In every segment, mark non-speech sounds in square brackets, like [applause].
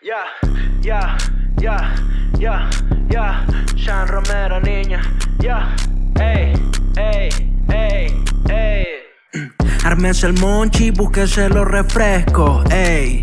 Ya, ya, ya, ya, ya. Sean Romero, niña. Ya, ey, ey, ey, ey. Ármense el monchi, búsquese los refrescos, ey.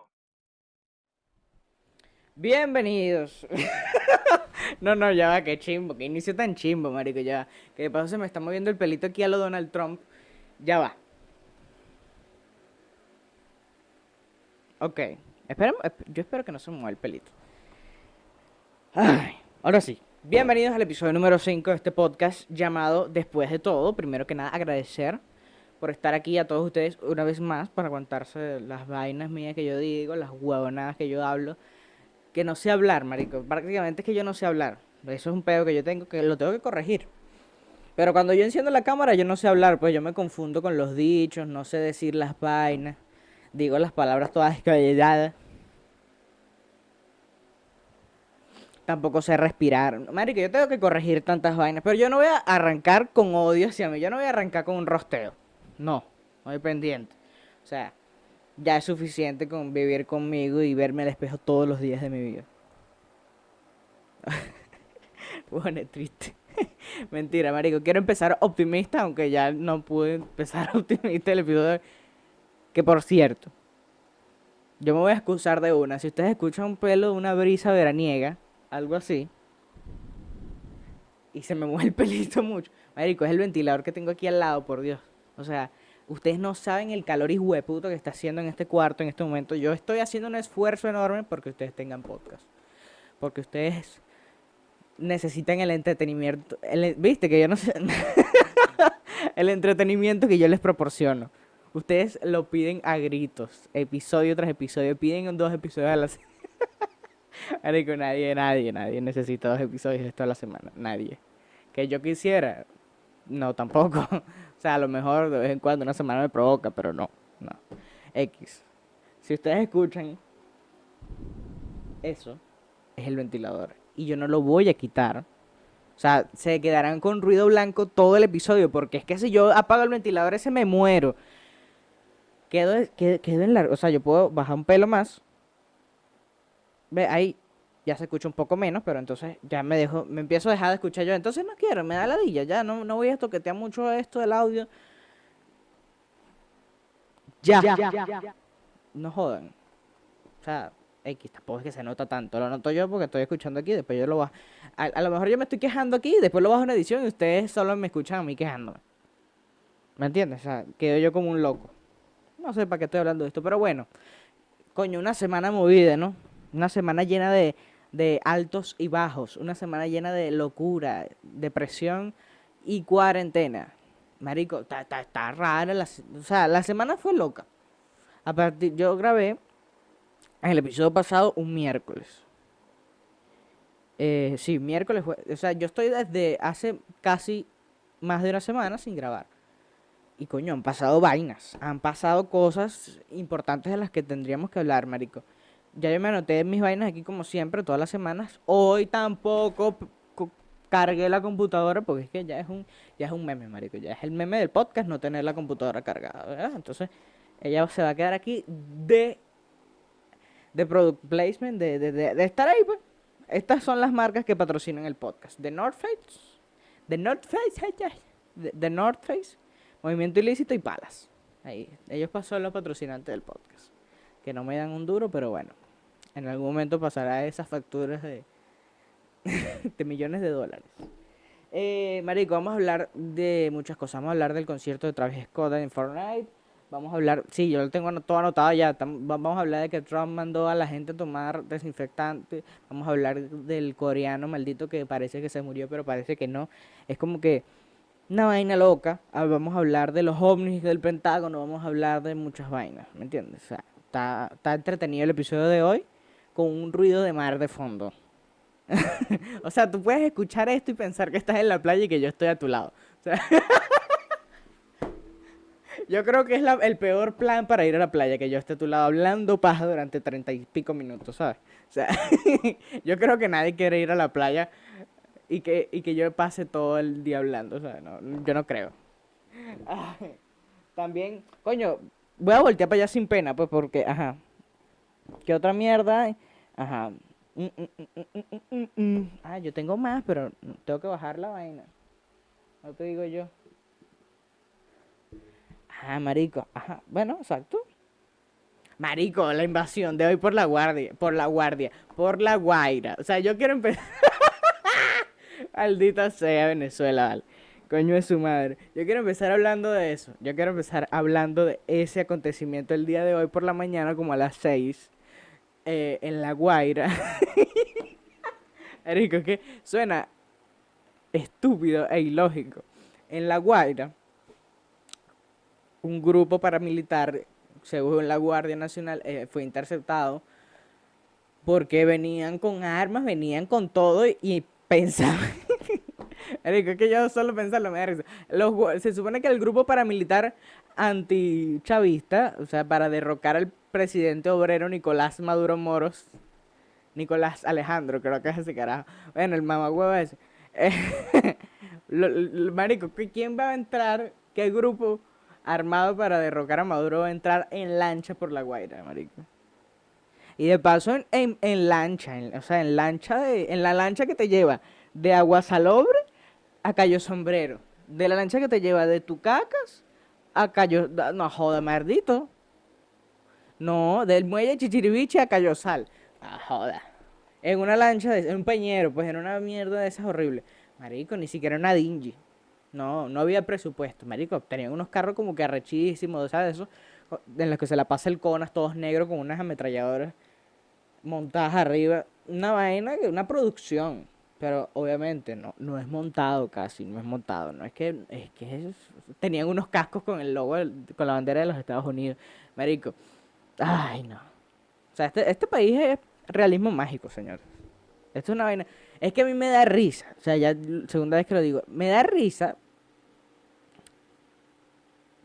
Bienvenidos. [laughs] no, no, ya va, que chimbo, que inicio tan chimbo, marico, ya. Que de paso se me está moviendo el pelito aquí a lo Donald Trump. Ya va. Ok. Yo espero que no se mueva el pelito. Ay, ahora sí. Bienvenidos al episodio número 5 de este podcast llamado Después de todo. Primero que nada, agradecer por estar aquí a todos ustedes una vez más para aguantarse las vainas mías que yo digo, las huevonadas que yo hablo que no sé hablar, marico. Prácticamente es que yo no sé hablar. Eso es un pedo que yo tengo que lo tengo que corregir. Pero cuando yo enciendo la cámara yo no sé hablar, pues yo me confundo con los dichos, no sé decir las vainas, digo las palabras todas descabelladas. Tampoco sé respirar. Marico, yo tengo que corregir tantas vainas, pero yo no voy a arrancar con odio hacia mí, yo no voy a arrancar con un rosteo. No, hay pendiente. O sea, ya es suficiente con vivir conmigo y verme al espejo todos los días de mi vida. [laughs] bueno, triste. [laughs] Mentira, marico. Quiero empezar optimista, aunque ya no pude empezar [laughs] optimista el episodio. Que por cierto, yo me voy a excusar de una. Si ustedes escuchan un pelo de una brisa veraniega, algo así, y se me mueve el pelito mucho, marico, es el ventilador que tengo aquí al lado, por Dios. O sea, Ustedes no saben el calor y hueputo que está haciendo en este cuarto en este momento. Yo estoy haciendo un esfuerzo enorme porque ustedes tengan podcast. Porque ustedes necesitan el entretenimiento. Viste que yo no sé. [laughs] el entretenimiento que yo les proporciono. Ustedes lo piden a gritos, episodio tras episodio. Piden dos episodios a la semana. [laughs] nadie, nadie, nadie necesita dos episodios de esto a la semana. Nadie. Que yo quisiera, no, tampoco. O sea, a lo mejor de vez en cuando una semana me provoca, pero no, no. X. Si ustedes escuchan eso, es el ventilador. Y yo no lo voy a quitar. O sea, se quedarán con ruido blanco todo el episodio. Porque es que si yo apago el ventilador, ese me muero. Quedo, quedo, quedo en largo. O sea, yo puedo bajar un pelo más. Ve, ahí ya se escucha un poco menos, pero entonces ya me dejo, me empiezo a dejar de escuchar yo. Entonces no quiero, me da ladilla, ya no, no voy a toquetear mucho esto del audio. Ya, ya, ya, No jodan. O sea, X, tampoco es que se nota tanto. Lo noto yo porque estoy escuchando aquí, después yo lo bajo. A, lo mejor yo me estoy quejando aquí, después lo bajo en edición y ustedes solo me escuchan a mí quejándome. ¿Me entiendes? O sea, quedo yo como un loco. No sé para qué estoy hablando de esto, pero bueno. Coño, una semana movida, ¿no? Una semana llena de, de altos y bajos, una semana llena de locura, depresión y cuarentena. Marico, está, está, rara, la, o sea, la semana fue loca. A partir, yo grabé en el episodio pasado un miércoles. Eh, sí, miércoles o sea, yo estoy desde hace casi más de una semana sin grabar. Y coño, han pasado vainas, han pasado cosas importantes de las que tendríamos que hablar, marico ya yo me anoté mis vainas aquí como siempre, todas las semanas. Hoy tampoco cargué la computadora porque es que ya es un ya es un meme, marico, ya es el meme del podcast no tener la computadora cargada, ¿verdad? Entonces, ella se va a quedar aquí de de product placement, de, de, de, estar ahí, pues. Estas son las marcas que patrocinan el podcast. The North Face, The North Face, The North Face, Movimiento Ilícito y Palas. Ahí, ellos pasan los patrocinantes del podcast. Que no me dan un duro, pero bueno en algún momento pasará esas facturas de, [laughs] de millones de dólares. Eh, marico, vamos a hablar de muchas cosas. Vamos a hablar del concierto de Travis Scott en Fortnite. Vamos a hablar, sí, yo lo tengo todo anotado ya. vamos a hablar de que Trump mandó a la gente a tomar desinfectante. Vamos a hablar del coreano maldito que parece que se murió, pero parece que no. Es como que una vaina loca. Ah, vamos a hablar de los ovnis del Pentágono. Vamos a hablar de muchas vainas, ¿me entiendes? O sea, está, está entretenido el episodio de hoy con un ruido de mar de fondo. [laughs] o sea, tú puedes escuchar esto y pensar que estás en la playa y que yo estoy a tu lado. [laughs] Yo creo que es el peor plan para ir a la playa, que yo esté a tu lado hablando paja durante treinta y pico minutos, ¿sabes? [laughs] Yo creo que nadie quiere ir a la playa y que, y que yo pase todo el día hablando, sea, no, yo no creo. también, coño, voy a voltear para allá sin pena, pues porque, ajá. ¿Qué otra mierda? Ajá. Mm, mm, mm, ah, yo tengo más, pero tengo que bajar la vaina. No te digo yo. Ah, marico. Ajá. Bueno, exacto. Marico, la invasión de hoy por la guardia, por la guardia, por la guaira. O sea, yo quiero empezar. [laughs] Maldita sea Venezuela, vale. Coño de su madre. Yo quiero empezar hablando de eso. Yo quiero empezar hablando de ese acontecimiento el día de hoy por la mañana, como a las 6, eh, en La Guaira. [laughs] Marico, es que suena estúpido e ilógico. En La Guaira un grupo paramilitar, según la Guardia Nacional, eh, fue interceptado porque venían con armas, venían con todo y, pensaban... es que yo solo pensarlo me da risa. Los, se supone que el grupo paramilitar antichavista, o sea, para derrocar al presidente obrero Nicolás Maduro Moros, Nicolás Alejandro, creo que es ese carajo. Bueno, el mamagüevo ese. [laughs] marico, ¿quién va a entrar? ¿Qué grupo armado para derrocar a Maduro va a entrar en lancha por la Guaira, marico. Y de paso en, en, lancha, o sea, en lancha de, en la lancha que te lleva de Aguasalobre a Cayo Sombrero. De la lancha que te lleva de Tucacas a Cayo, no joda, maldito. No, del muelle Chichiribiche a Cayo Sal. Ah, joda. En una lancha, de, en un peñero, pues en una mierda de esas horribles. Marico, ni siquiera una dingy. No, no había presupuesto, marico. Tenían unos carros como que arrechísimos, ¿sabes? Eso, en los que se la pasa el conas, todos negros, con unas ametralladoras montadas arriba. Una vaina, una producción. Pero obviamente no, no es montado casi, no es montado. No es que, es que tenían unos cascos con el logo, con la bandera de los Estados Unidos. Marico, ay no. O sea, este, este país es realismo mágico, señor. Esto es una vaina. Es que a mí me da risa. O sea, ya segunda vez que lo digo. Me da risa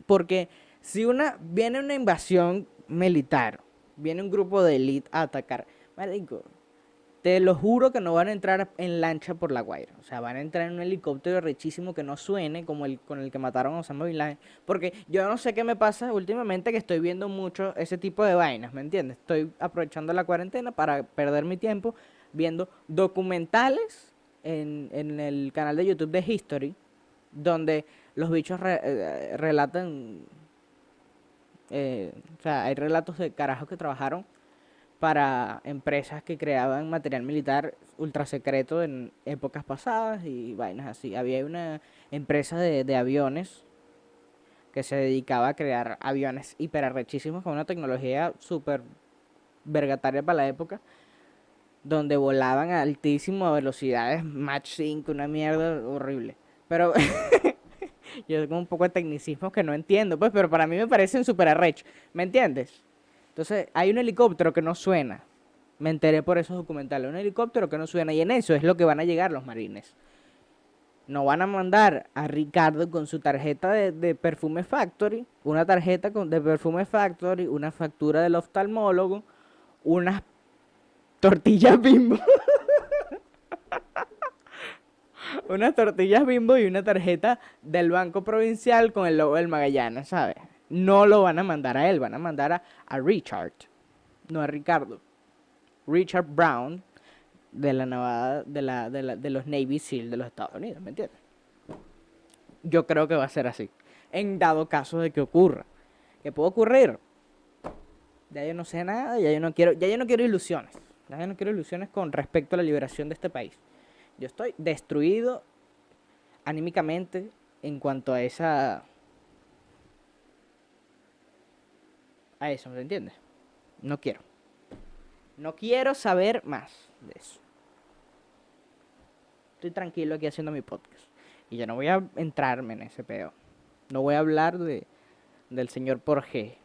porque si una viene una invasión militar, viene un grupo de élite a atacar, marico, te lo juro que no van a entrar en lancha por la Guaira. O sea, van a entrar en un helicóptero rechísimo que no suene como el con el que mataron a Osama Bin Laden. Porque yo no sé qué me pasa últimamente que estoy viendo mucho ese tipo de vainas, ¿me entiendes? Estoy aprovechando la cuarentena para perder mi tiempo viendo documentales en, en el canal de YouTube de History, donde los bichos eh, relatan, eh, o sea, hay relatos de carajos que trabajaron para empresas que creaban material militar ultra secreto en épocas pasadas y vainas así. Había una empresa de, de aviones que se dedicaba a crear aviones hiperarrechísimos con una tecnología súper vergataria para la época, donde volaban a altísimas velocidades, Mach 5, una mierda horrible. Pero [laughs] yo tengo un poco de tecnicismo que no entiendo, pues, pero para mí me parecen súper arrecho, ¿me entiendes? Entonces, hay un helicóptero que no suena. Me enteré por esos documentales. Un helicóptero que no suena. Y en eso es lo que van a llegar los marines. No van a mandar a Ricardo con su tarjeta de, Perfume Factory, una tarjeta con, de Perfume Factory, una factura del oftalmólogo, unas tortillas bimbo. [laughs] unas tortillas bimbo y una tarjeta del Banco Provincial con el logo del Magallanes, ¿sabes? No lo van a mandar a él, van a mandar a, Richard, no a Ricardo. Richard Brown de la Nevada, de, la, de, la, de los Navy SEAL de los Estados Unidos, ¿me entiendes? Yo creo que va a ser así. En dado caso de que ocurra. ¿Qué puede ocurrir? Ya yo no sé nada, ya yo no quiero, ya yo no quiero ilusiones. Ya yo no quiero ilusiones con respecto a la liberación de este país. Yo estoy destruido anímicamente en cuanto a esa a eso, ¿me entiendes? No quiero. No quiero saber más de eso. Estoy tranquilo aquí haciendo mi podcast. Y yo no voy a entrarme en ese peo. No voy a hablar de, del señor Porge.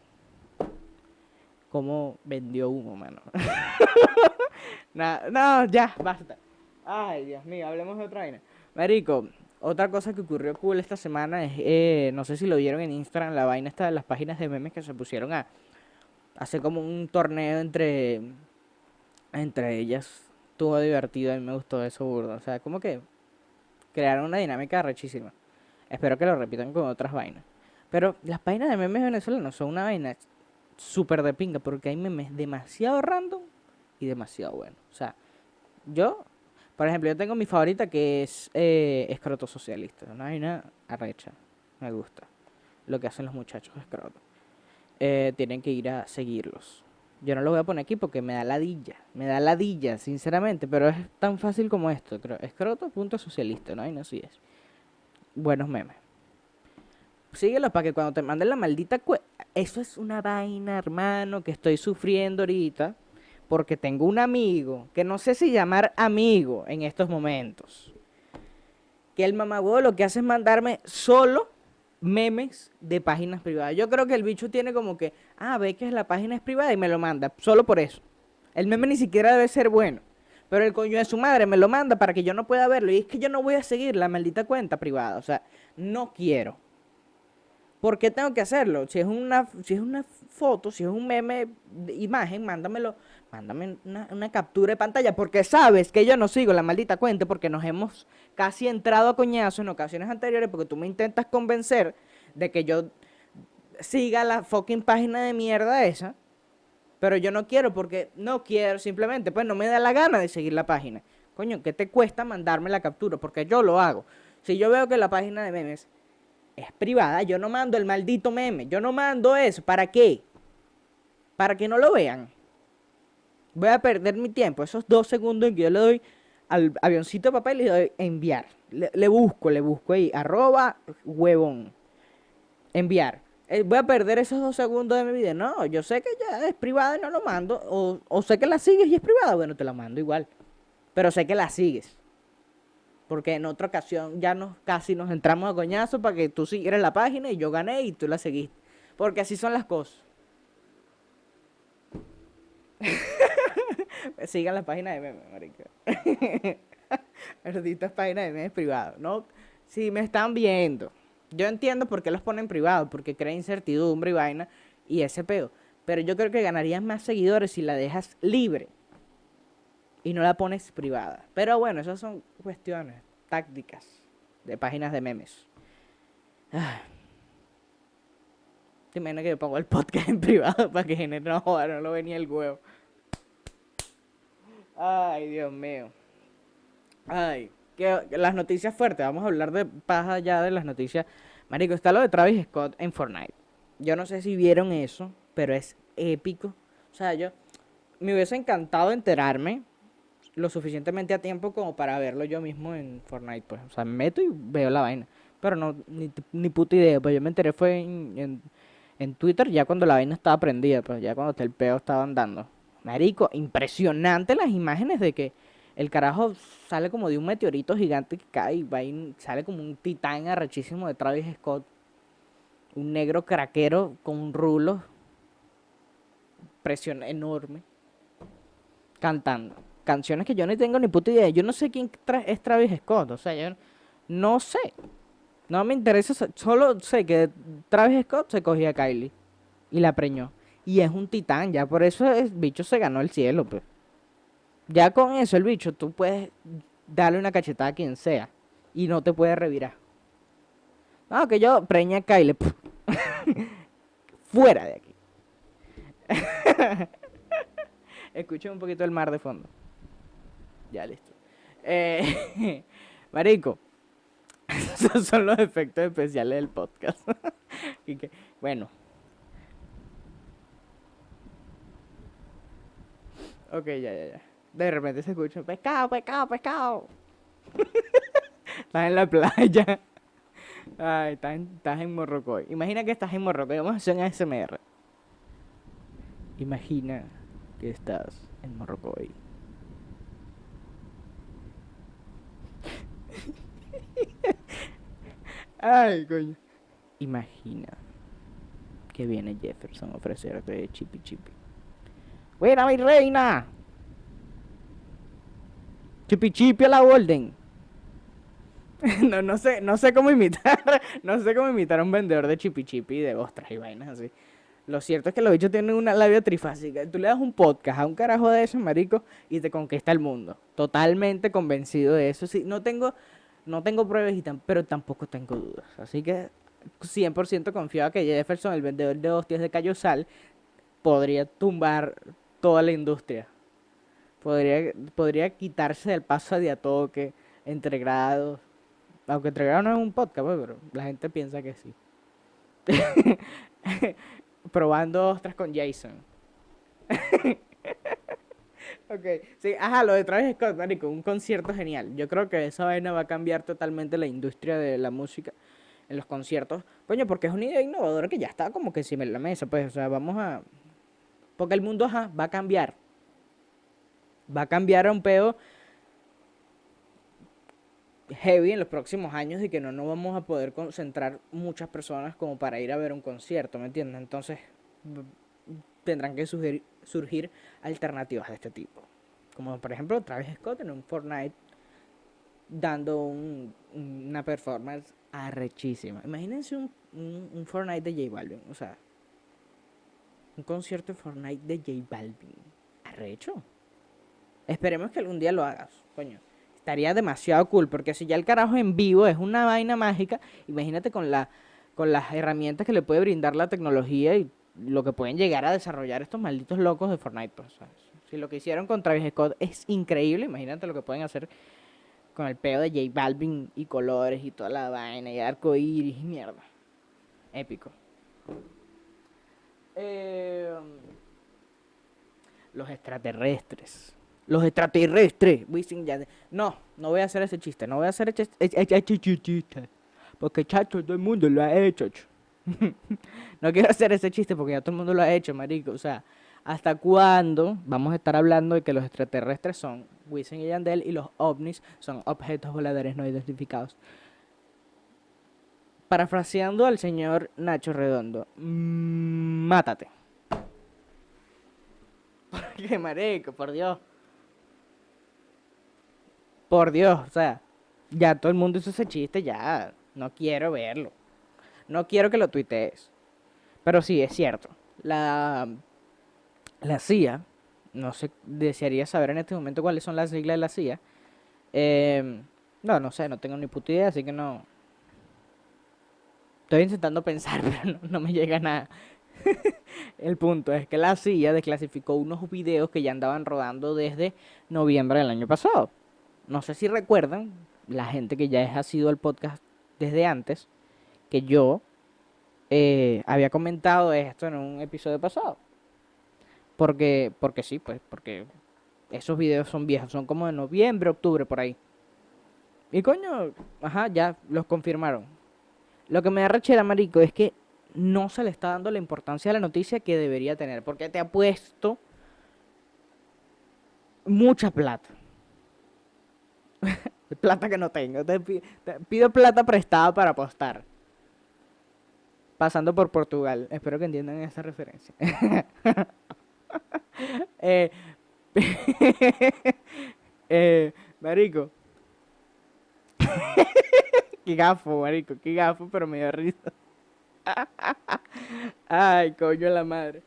Cómo vendió humo, mano. [laughs] no, ya, basta. Ay, Dios mío, hablemos de otra vaina. Marico, otra cosa que ocurrió cool esta semana es, eh, no sé si lo vieron en Instagram, la vaina está de las páginas de memes que se pusieron a hacer como un torneo entre, entre ellas. Estuvo divertido, y me gustó eso burdo. O sea, como que crearon una dinámica rechísima. Espero que lo repitan con otras vainas. Pero las páginas de memes venezolanos son una vaina súper de pinga porque hay memes demasiado random y demasiado buenos. O sea, yo por ejemplo, yo tengo mi favorita que es eh, Escroto Socialista. Una vaina arrecha. Me gusta. Lo que hacen los muchachos Escroto. Eh, tienen que ir a seguirlos. Yo no lo voy a poner aquí porque me da ladilla. Me da ladilla, sinceramente. Pero es tan fácil como esto, creo. Escroto.socialista, ¿no? Y no es. Buenos memes. Síguelo para que cuando te manden la maldita... Eso es una vaina, hermano, que estoy sufriendo ahorita porque tengo un amigo, que no sé si llamar amigo en estos momentos, que el mamagüevo lo que hace es mandarme solo memes de páginas privadas. Yo creo que el bicho tiene como que, ah, ve que la página es privada y me lo manda, solo por eso. El meme ni siquiera debe ser bueno. Pero el coño de su madre me lo manda para que yo no pueda verlo. Y es que yo no voy a seguir la maldita cuenta privada. O sea, no quiero. ¿Por qué tengo que hacerlo? Si es una, si es una foto, si es un meme imagen, mándamelo, mándame una, captura de pantalla, porque sabes que yo no sigo la maldita cuenta, porque nos hemos casi entrado a coñazo en ocasiones anteriores, porque tú me intentas convencer de que yo siga la fucking página de mierda esa, pero yo no quiero, porque no quiero, simplemente, pues no me da la gana de seguir la página. Coño, ¿qué te cuesta mandarme la captura? Porque yo lo hago. Si yo veo que la página de memes es privada, yo no mando el maldito meme, yo no mando eso, ¿para qué? Para que no lo vean. Voy a perder mi tiempo, esos dos segundos en que yo le doy al avioncito de papel y le doy enviar. Le, busco, le busco ahí, arroba huevón. Enviar. Eh, voy a perder esos dos segundos de mi vida. No, yo sé que ya es privada y no lo mando. O, o sé que la sigues y es privada. Bueno, te la mando igual. Pero sé que la sigues. Porque en otra ocasión ya nos casi nos entramos a coñazo para que tú siguieras la página y yo gané y tú la seguiste. Porque así son las cosas. [laughs] [laughs] Sigan la página de memes, marica. [laughs] Malditas páginas de memes privados. No, si me están viendo. Yo entiendo por qué los ponen privados, porque crea incertidumbre y vaina y ese peo. Pero yo creo que ganarías más seguidores si la dejas libre y no la pones privada. Pero bueno, esas son cuestiones tácticas de páginas de memes. Ah. Te imaginas que yo pongo el podcast en privado [laughs] para que genere no no lo venía el huevo. Ay, Dios mío. Ay, que, las noticias fuertes. Vamos a hablar de paja ya de las noticias. Marico, está lo de Travis Scott en Fortnite. Yo no sé si vieron eso, pero es épico. O sea, yo me hubiese encantado enterarme lo suficientemente a tiempo como para verlo yo mismo en Fortnite, pues. O sea, me meto y veo la vaina. Pero no, ni, ni puta idea. Pues yo me enteré fue en, en, Twitter ya cuando la vaina estaba prendida, pues ya cuando el peo estaba andando. Marico, impresionante las imágenes de que el carajo sale como de un meteorito gigante que cae y va y sale como un titán arrechísimo de Travis Scott. Un negro craquero con un rulo. Presión enorme. Cantando canciones que yo no tengo ni puta idea. Yo no sé quién es Travis Scott. O sea, yo no sé. No me interesa. Solo sé que Travis Scott se cogía a Kylie y la preñó. Y es un titán, ya por eso el bicho se ganó el cielo. Pues. Ya con eso el bicho tú puedes darle una cachetada a quien sea y no te puede revirar. No, que yo preñé a Kylie. [laughs] Fuera de aquí. [laughs] Escuchen un poquito el mar de fondo. Ya, listo. Eh, [laughs] marico, esos son los efectos especiales del podcast. y que, bueno. Ok, ya, ya, ya. De repente se escucha, pescado, pescado, pescado. [laughs] estás en la playa. Ay, estás en, estás en Morrocoy. Imagina que estás en Morrocoy. Vamos a hacer un ASMR. Imagina que estás en Morrocoy. [laughs] Ay, coño. Imagina que viene Jefferson a ofrecerte chipi chipi. ¡Buena, mi reina! Chipi chipi a la orden. [laughs] no, no sé, no sé cómo imitar, [laughs] no sé cómo imitar a un vendedor de chipi chipi de ostras y vainas así. Lo cierto es que los bichos tienen una labia trifásica. Tú le das un podcast a un carajo de esos, marico, y te conquista el mundo. Totalmente convencido de eso. Sí, no tengo, no tengo pruebas, y tan, pero tampoco tengo dudas. Así que 100% confiado que Jefferson, el vendedor de hostias de Cayosal, podría tumbar toda la industria. Podría, podría quitarse del paso de a toque entre grados. Aunque entre grados no es un podcast, pues, pero la gente piensa que sí. [laughs] probando ostras con Jason. [laughs] ok, sí, ajá, lo de Travis Scott, marico, un concierto genial. Yo creo que esa vaina va a cambiar totalmente la industria de la música en los conciertos. Coño, porque es una idea innovadora que ya está como que encima de la mesa, pues, o sea, vamos a... Porque el mundo, va a cambiar. Va a cambiar a un peo heavy en los próximos años y que no nos vamos a poder concentrar muchas personas como para ir a ver un concierto, ¿me entiendes? Entonces tendrán que surgir, alternativas de este tipo. Como por ejemplo Travis Scott en un Fortnite dando una performance arrechísima. Imagínense un, un, Fortnite de J Balvin, o sea, un concierto de Fortnite de J Balvin. Arrecho. Esperemos que algún día lo hagas, coño estaría demasiado cool, porque si ya el carajo en vivo es una vaina mágica, imagínate con la con las herramientas que le puede brindar la tecnología y lo que pueden llegar a desarrollar estos malditos locos de Fortnite. Pues, si lo que hicieron con Travis Scott es increíble, imagínate lo que pueden hacer con el peo de J Balvin y colores y toda la vaina y arco iris y mierda. Épico. Eh, los extraterrestres. Los extraterrestres. No, no voy a hacer ese chiste. No voy a hacer ese, chiste. Porque chacho, todo el mundo lo ha hecho. [laughs] no quiero hacer ese chiste porque ya todo el mundo lo ha hecho, marico. O sea, ¿hasta cuándo vamos a estar hablando de que los extraterrestres son Wisin y Yandel y los ovnis son objetos voladores no identificados? Parafraseando al señor Nacho Redondo, mm, mátate. [laughs] Porque, marico, por Dios. Por Dios, o sea, ya todo el mundo hizo ese chiste, ya no quiero verlo. No quiero que lo tuitees. Pero sí, es cierto. La, la CIA, no sé, desearía saber en este momento cuáles son las siglas de la CIA. Em, no, no sé, no tengo ni puta idea, así que no. Estoy intentando pensar, [laughs] pero no, me llega nada. [laughs] El punto es que la CIA desclasificó unos videos que ya andaban rodando desde noviembre del año pasado no sé si recuerdan, la gente que ya ha sido el podcast desde antes, que yo eh, había comentado esto en un episodio pasado. Porque, porque sí, pues, porque esos videos son viejos, son como de noviembre, octubre, por ahí. Y coño, ajá, ya los confirmaron. Lo que me da rechera, marico, es que no se le está dando la importancia a la noticia que debería tener. Porque te ha puesto mucha plata. [laughs] plata que no tengo. Te, pido plata prestada para apostar. Pasando por Portugal. Espero que entiendan esta referencia. [laughs] eh, [laughs] eh, marico. Qué gafo, marico. Qué gafo, pero me dio risa. Ay, coño la madre.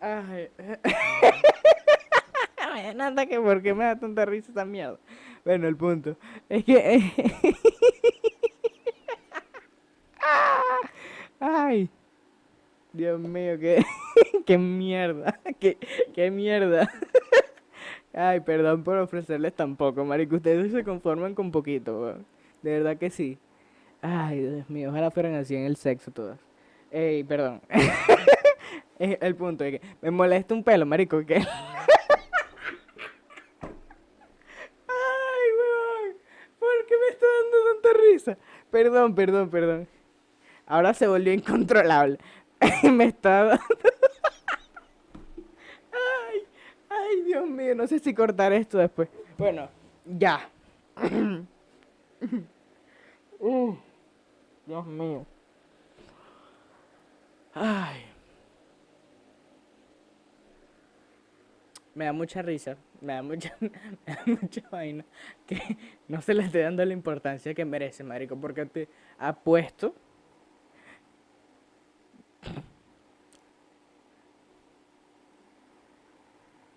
Ay. [laughs] nada que porque me da tanta risa esa mierda. Bueno, el punto es que. [laughs] Ay, Dios mío, qué, [laughs] qué mierda, qué, qué mierda. Ay, perdón por ofrecerles tan poco, marico. Ustedes se conforman con poquito, De verdad que sí. Ay, Dios mío, ojalá fueran así en el sexo todas. Ey, perdón. [laughs] el punto es que me molesta un pelo, marico, que Perdón, perdón, perdón. Ahora se volvió incontrolable. [laughs] me está dando... ay, ay, Dios mío, no sé si cortar esto después. Bueno, ya. [coughs] Uh, Dios mío. Ay. Me da mucha risa, me da mucha, [laughs] me da mucha vaina que no se le esté dando la importancia que merece, marico, porque te apuesto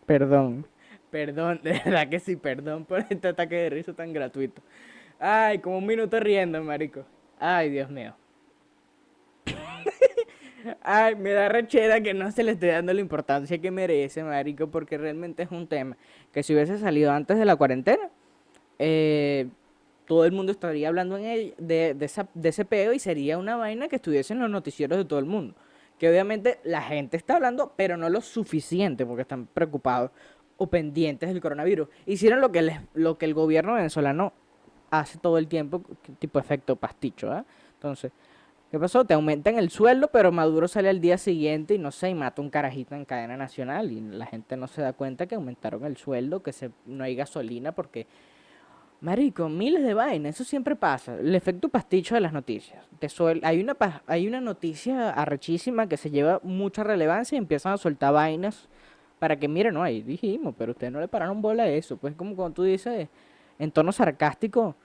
Perdón, perdón, [laughs] de verdad que sí, perdón por este ataque de risa tan gratuito. Ay, como un minuto riendo, marico. Ay, Dios mío. [laughs] Ay, me da rechera que no se le esté dando la importancia que merece, marico, porque realmente es un tema que si hubiese salido antes de la cuarentena, eh, todo el mundo estaría hablando en él de, de, esa, de ese peo y sería una vaina que estuviese en los noticieros de todo el mundo. Que obviamente la gente está hablando, pero no lo suficiente porque están preocupados o pendientes del coronavirus. Hicieron lo que, les, lo que el gobierno venezolano hace todo el tiempo, tipo efecto pasticho, ¿ah? Entonces, ¿qué pasó? Te aumentan el sueldo, pero Maduro sale al día siguiente y no sé, y mata un carajito en cadena nacional y la gente no se da cuenta que aumentaron el sueldo, que se, no hay gasolina porque... Marico, miles de vainas, eso siempre pasa. El efecto pasticho de las noticias. Te hay, una, hay una noticia arrechísima que se lleva mucha relevancia y empiezan a soltar vainas para que, miren, no, ahí dijimos, pero ustedes no le pararon bola a eso. Pues como cuando tú dices, en tono sarcástico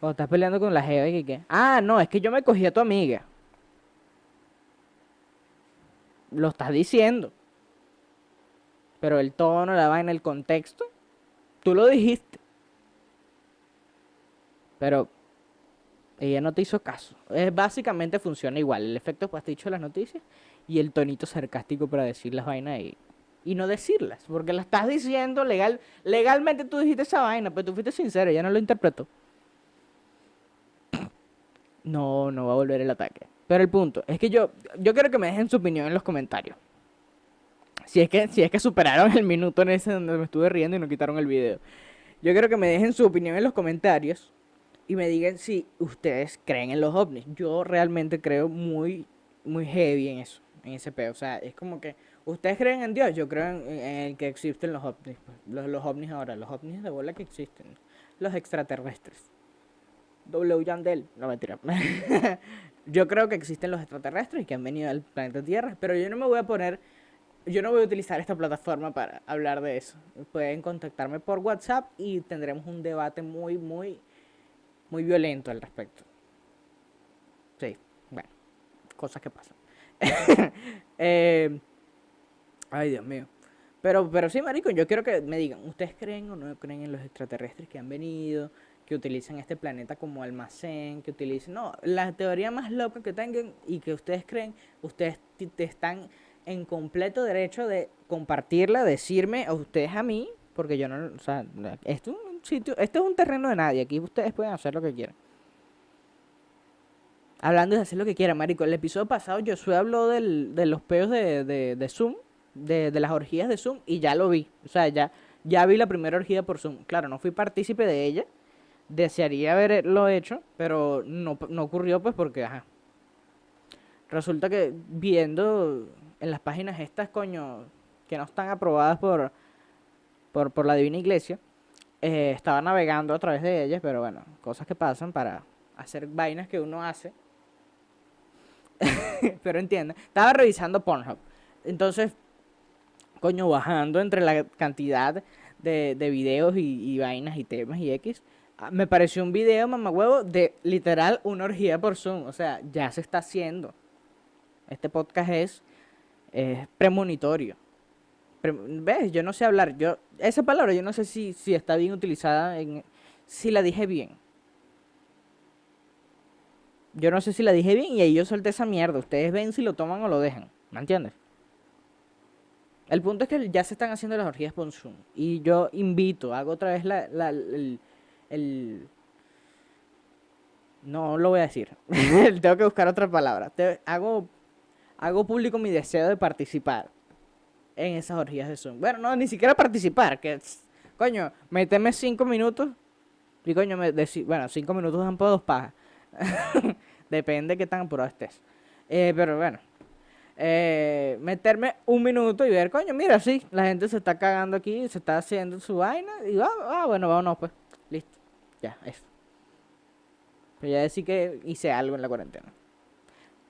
o estás peleando con la jeva y que, ah, no, es que yo me cogí a tu amiga. Lo estás diciendo. Pero el tono, la vaina, el contexto, tú lo dijiste. Pero ella no te hizo caso. Es, básicamente funciona igual. El efecto pasticho de las noticias y el tonito sarcástico para decir las vainas y y no decirlas, porque la estás diciendo legal, legalmente tú dijiste esa vaina, pero tú fuiste sincero, ella no lo interpretó. No, no va a volver el ataque. Pero el punto es que yo, yo quiero que me dejen su opinión en los comentarios. Si es que, si es que superaron el minuto en ese donde me estuve riendo y no quitaron el video. Yo quiero que me dejen su opinión en los comentarios y me digan si ustedes creen en los ovnis. Yo realmente creo muy, muy heavy en eso, en ese pedo. O sea, es como que ¿Ustedes creen en Dios? Yo creo en, el que existen los ovnis. Pues. Los, los, ovnis ahora, los ovnis de bola que existen. Los extraterrestres. W. Yandel. No mentira. [laughs] yo creo que existen los extraterrestres y que han venido al planeta Tierra. Pero yo no me voy a poner. Yo no voy a utilizar esta plataforma para hablar de eso. Pueden contactarme por WhatsApp y tendremos un debate muy, muy, muy violento al respecto. Sí, bueno, cosas que pasan. [laughs] eh, Ay, Dios mío. Pero, pero sí, marico, yo quiero que me digan, ¿ustedes creen o no creen en los extraterrestres que han venido, que utilizan este planeta como almacén, que utilicen... No, la teoría más loca que tengan y que ustedes creen, ustedes están en completo derecho de compartirla, decirme a ustedes a mí, porque yo no, o sea, esto sitio, esto es un terreno de nadie, aquí ustedes pueden hacer lo que quieran. Hablando de hacer lo que quieran, marico, el episodio pasado Josué habló del, de los peos de, de, de Zoom, de, de, las orgías de Zoom y ya lo vi. O sea, ya, ya vi la primera orgía por Zoom. Claro, no fui partícipe de ella. Desearía haberlo hecho, pero no, no ocurrió pues porque, ajá. Resulta que viendo en las páginas estas, coño, que no están aprobadas por, por, por la Divina Iglesia, eh, estaba navegando a través de ellas, pero bueno, cosas que pasan para hacer vainas que uno hace. [laughs] pero entiende. Estaba revisando Pornhub. Entonces coño, bajando entre la cantidad de, de videos y, vainas y temas y X. Ah, me pareció un video, huevo, de literal una orgía por Zoom. O sea, ya se está haciendo. Este podcast es, premonitorio. ¿Ves? Yo no sé hablar. Yo, esa palabra yo no sé si, si está bien utilizada, en, si la dije bien. Yo no sé si la dije bien y ahí yo solté esa mierda. Ustedes ven si lo toman o lo dejan. ¿Me entiendes? El punto es que ya se están haciendo las orgías por Zoom. Y yo invito, hago otra vez la, el, No lo voy a decir. [laughs] Tengo que buscar otra palabra. hago, hago público mi deseo de participar en esas orgías de Zoom. Bueno, no, ni siquiera participar. Que, coño, méteme cinco minutos. Y coño, bueno, cinco minutos dan por dos pajas. [laughs] Depende de qué tan apurado estés. Eh, pero bueno. eh, meterme un minuto y ver, coño, mira, sí, la gente se está cagando aquí, se está haciendo su vaina, y va, ah, bueno, vámonos, pues, listo, ya, eso. Pero ya decir que hice algo en la cuarentena.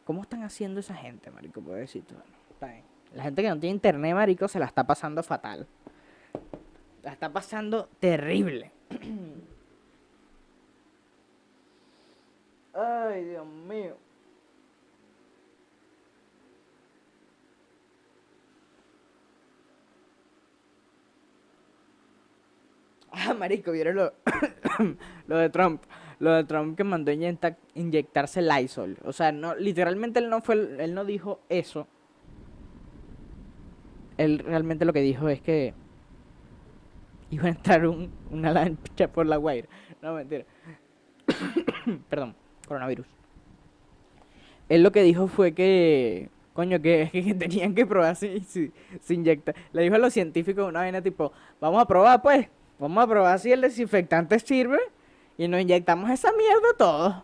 ¿Cómo están haciendo esa gente, marico? Pobrecito. Bueno, está bien. La gente que no tiene internet, marico, se la está pasando fatal. La está pasando terrible. [clears throat] Ay, Dios mío. [laughs] Ah, marico, vieron lo, [coughs] lo de Trump. Lo de Trump que mandó inyecta, inyectarse Lysol. O sea, no, literalmente él no fue, él no dijo eso. Él realmente lo que dijo es que iba a entrar un, una lancha por la guaira. No, mentira. [coughs] Perdón, coronavirus. Él lo que dijo fue que, coño, que, [laughs] tenían que probar si, si, si inyecta. Le dijo a los científicos una vaina tipo, vamos a probar pues. Vamos a probar si el desinfectante sirve y nos inyectamos esa mierda todos.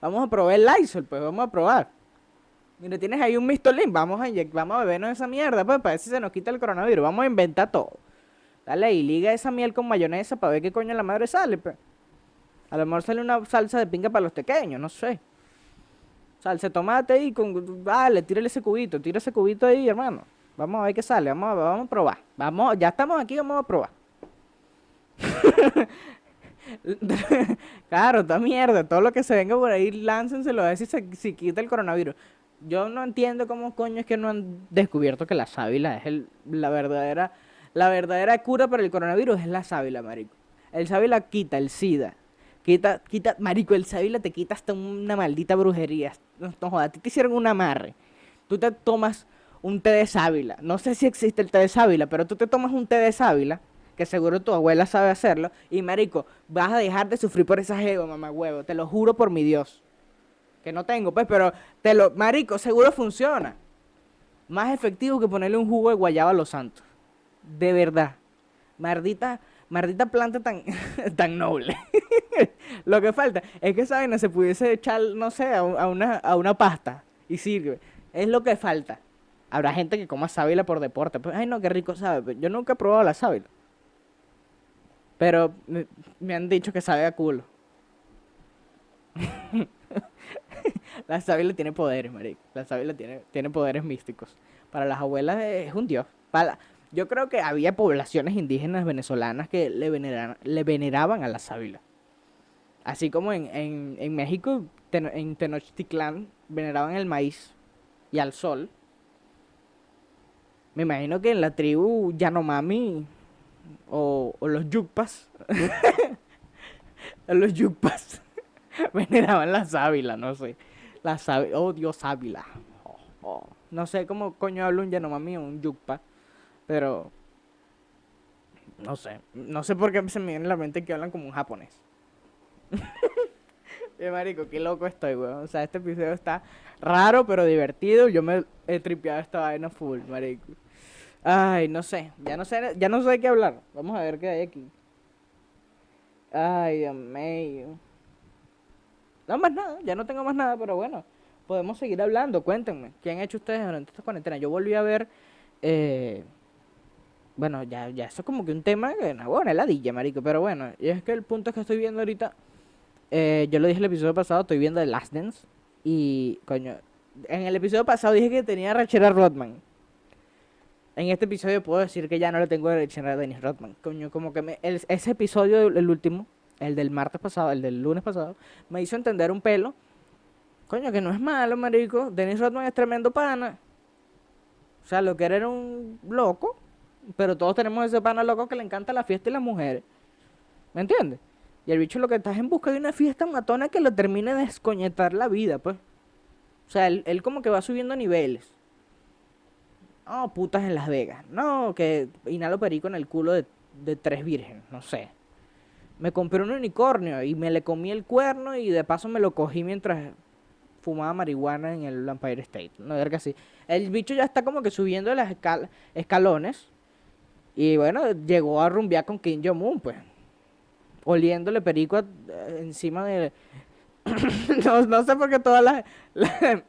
Vamos a probar el Lysol, pues vamos a probar. Mira, tienes ahí un mistolín, vamos a vamos a bebernos esa mierda, pues para ver si se nos quita el coronavirus. Vamos a inventar todo. Dale y liga esa miel con mayonesa para ver qué coño la madre sale, pues. A lo mejor sale una salsa de pinga para los pequeños, no sé. Salsa de tomate y con. Dale, tírale ese cubito, tira ese cubito ahí, hermano. Vamos a ver qué sale, vamos a, vamos a probar. Vamos, ya estamos aquí, vamos a probar. [laughs] claro, toda mierda, todo lo que se venga por ahí, láncenselo a ver si se si quita el coronavirus. Yo no entiendo cómo coño es que no han descubierto que la sábila es el, la verdadera la verdadera cura para el coronavirus es la sábila, marico. El sábila quita el SIDA. Quita, quita, marico, el sábila te quita hasta una maldita brujería. No, no jodas, a ti te hicieron un amarre. Tú te tomas un té de sábila. No sé si existe el té de sábila, pero tú te tomas un té de sábila que seguro tu abuela sabe hacerlo, y marico, vas a dejar de sufrir por esa ego, mamá huevo, te lo juro por mi Dios. Que no tengo, pues, pero te lo, marico, seguro funciona. Más efectivo que ponerle un jugo de guayaba a los santos. De verdad. Mardita, mardita planta tan, [laughs] tan noble. [laughs] lo que falta es que esa vaina se pudiese echar, no sé, a, una, a una pasta y sirve. Es lo que falta. Habrá gente que coma sábila por deporte. Pues, ay, no, qué rico sabe. Yo nunca he probado la sábila. Pero me, han dicho que sabe a culo. [laughs] la sábila tiene poderes, marico. La sábila tiene, tiene poderes místicos. Para las abuelas es un dios. Para, yo creo que había poblaciones indígenas venezolanas que le, le veneraban a la sábila. Así como en, en, en México, en Tenochtitlán, veneraban el maíz y al sol. Me imagino que en la tribu Yanomami o, los yukpas. [laughs] [laughs] los yukpas [laughs] veneraban la sábila, no sé. La oh Dios sábila. Oh, oh. No sé cómo coño hablo un Yanomami o un yukpa, pero no sé. No sé por qué se me viene en la mente que hablan como un japonés. [laughs] Marico, qué loco estoy, weón. O sea, este episodio está raro, pero divertido. Yo me he tripeado esta vaina full, marico. Ay, no sé, ya no sé, ya no sé qué hablar. Vamos a ver qué hay aquí. Ay, Dios mío. No más nada, ya no tengo más nada, pero bueno, podemos seguir hablando. Cuéntenme, ¿qué han hecho ustedes durante esta cuarentena? Yo volví a ver, eh, bueno, ya, ya eso es como que un tema, no, bueno, heladilla, marico, pero bueno, y es que el punto es que estoy viendo ahorita, eh, yo lo dije el episodio pasado, estoy viendo The Last Dance, y, coño, en el episodio pasado dije que tenía Rachera Rodman. En este episodio puedo decir que ya no le tengo a Dennis Rodman. Coño, como que me, ese episodio, el último, el del martes pasado, el del lunes pasado, me hizo entender un pelo. Coño, que no es malo, marico. Dennis Rodman es tremendo pana. O sea, lo que era era un loco. Pero todos tenemos ese pana loco que le encanta la fiesta y las mujeres. ¿Me entiendes? Y el bicho lo que está es en busca de una fiesta matona que lo termine de descoñetar la vida, pues. O sea, él, él como que va subiendo niveles. Oh, putas en Las Vegas. No, que inhalo perico en el culo de, de tres virgen, no sé. Me compré un unicornio y me le comí el cuerno y de paso me lo cogí mientras fumaba marihuana en el Empire State. No, ver que así. El bicho ya está como que subiendo las escalones. Y bueno, llegó a rumbear con Kim Jong-un, pues. Oliéndole perico encima de, [coughs] no, no sé por qué todas las, [laughs]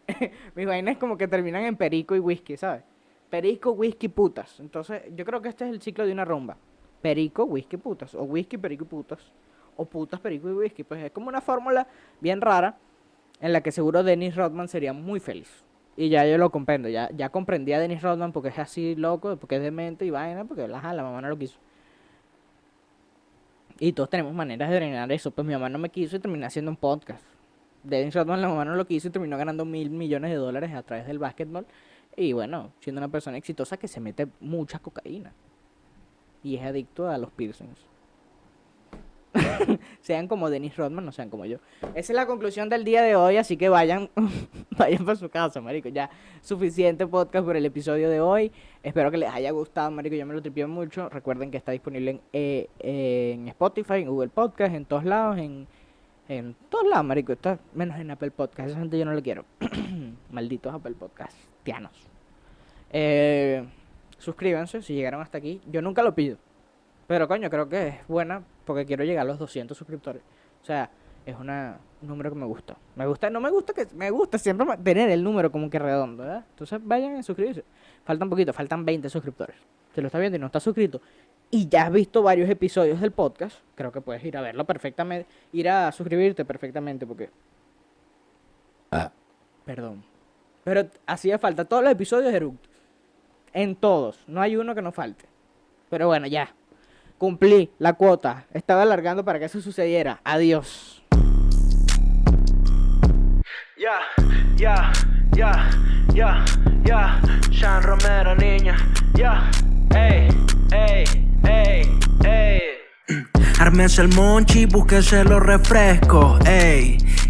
mis vainas como que terminan en perico y whisky, ¿sabes? Perico, whisky, putas. Entonces, yo creo que este es el ciclo de una rumba. Perico, whisky, putas. O whisky, perico y putas. O putas, perico y whisky. Pues es como una fórmula bien rara en la que seguro Dennis Rodman sería muy feliz. Y ya yo lo comprendo. Ya, ya comprendí a Dennis Rodman porque es así loco, porque es demente y vaina, porque la, la mamá no lo quiso. Y todos tenemos maneras de drenar eso. Pues mi mamá no me quiso y terminé haciendo un podcast. Dennis Rodman, la mamá no lo quiso y terminó ganando mil millones de dólares a través del básquetbol. Y bueno, siendo una persona exitosa que se mete mucha cocaína. Y es adicto a los piercings. [laughs] sean como Dennis Rodman, no sean como yo. Esa es la conclusión del día de hoy, así que vayan, [laughs] vayan para su casa, marico. Ya suficiente podcast por el episodio de hoy. Espero que les haya gustado, marico. Yo me lo tripié mucho. Recuerden que está disponible en, eh, en Spotify, en Google Podcast, en todos lados, en, en todos lados, marico. Está menos en Apple Podcast. Esa gente yo no lo quiero. [clears throat] Malditos Apple Podcast. Tianos. Eh, suscríbanse si llegaron hasta aquí. Yo nunca lo pido. Pero coño, creo que es buena porque quiero llegar a los 200 suscriptores. O sea, es una, un número que me gusta. Me gusta, no me gusta que me gusta siempre tener el número como que redondo, ¿verdad? Entonces vayan a suscribirse. Falta un poquito, faltan 20 suscriptores. Si lo está viendo y no está suscrito y ya has visto varios episodios del podcast, creo que puedes ir a verlo perfectamente, ir a suscribirte perfectamente porque ah. perdón. Pero hacía falta todos los episodios de Eructo. En todos, no hay uno que no falte. Pero bueno, ya. Cumplí la cuota. Estaba alargando para que eso sucediera. Adiós. Ya, ya, ya, ya, ya. Sean Romero, niña. Ya, ey, ey, ey, ey. Armense el monchi, búsquese los refrescos, ey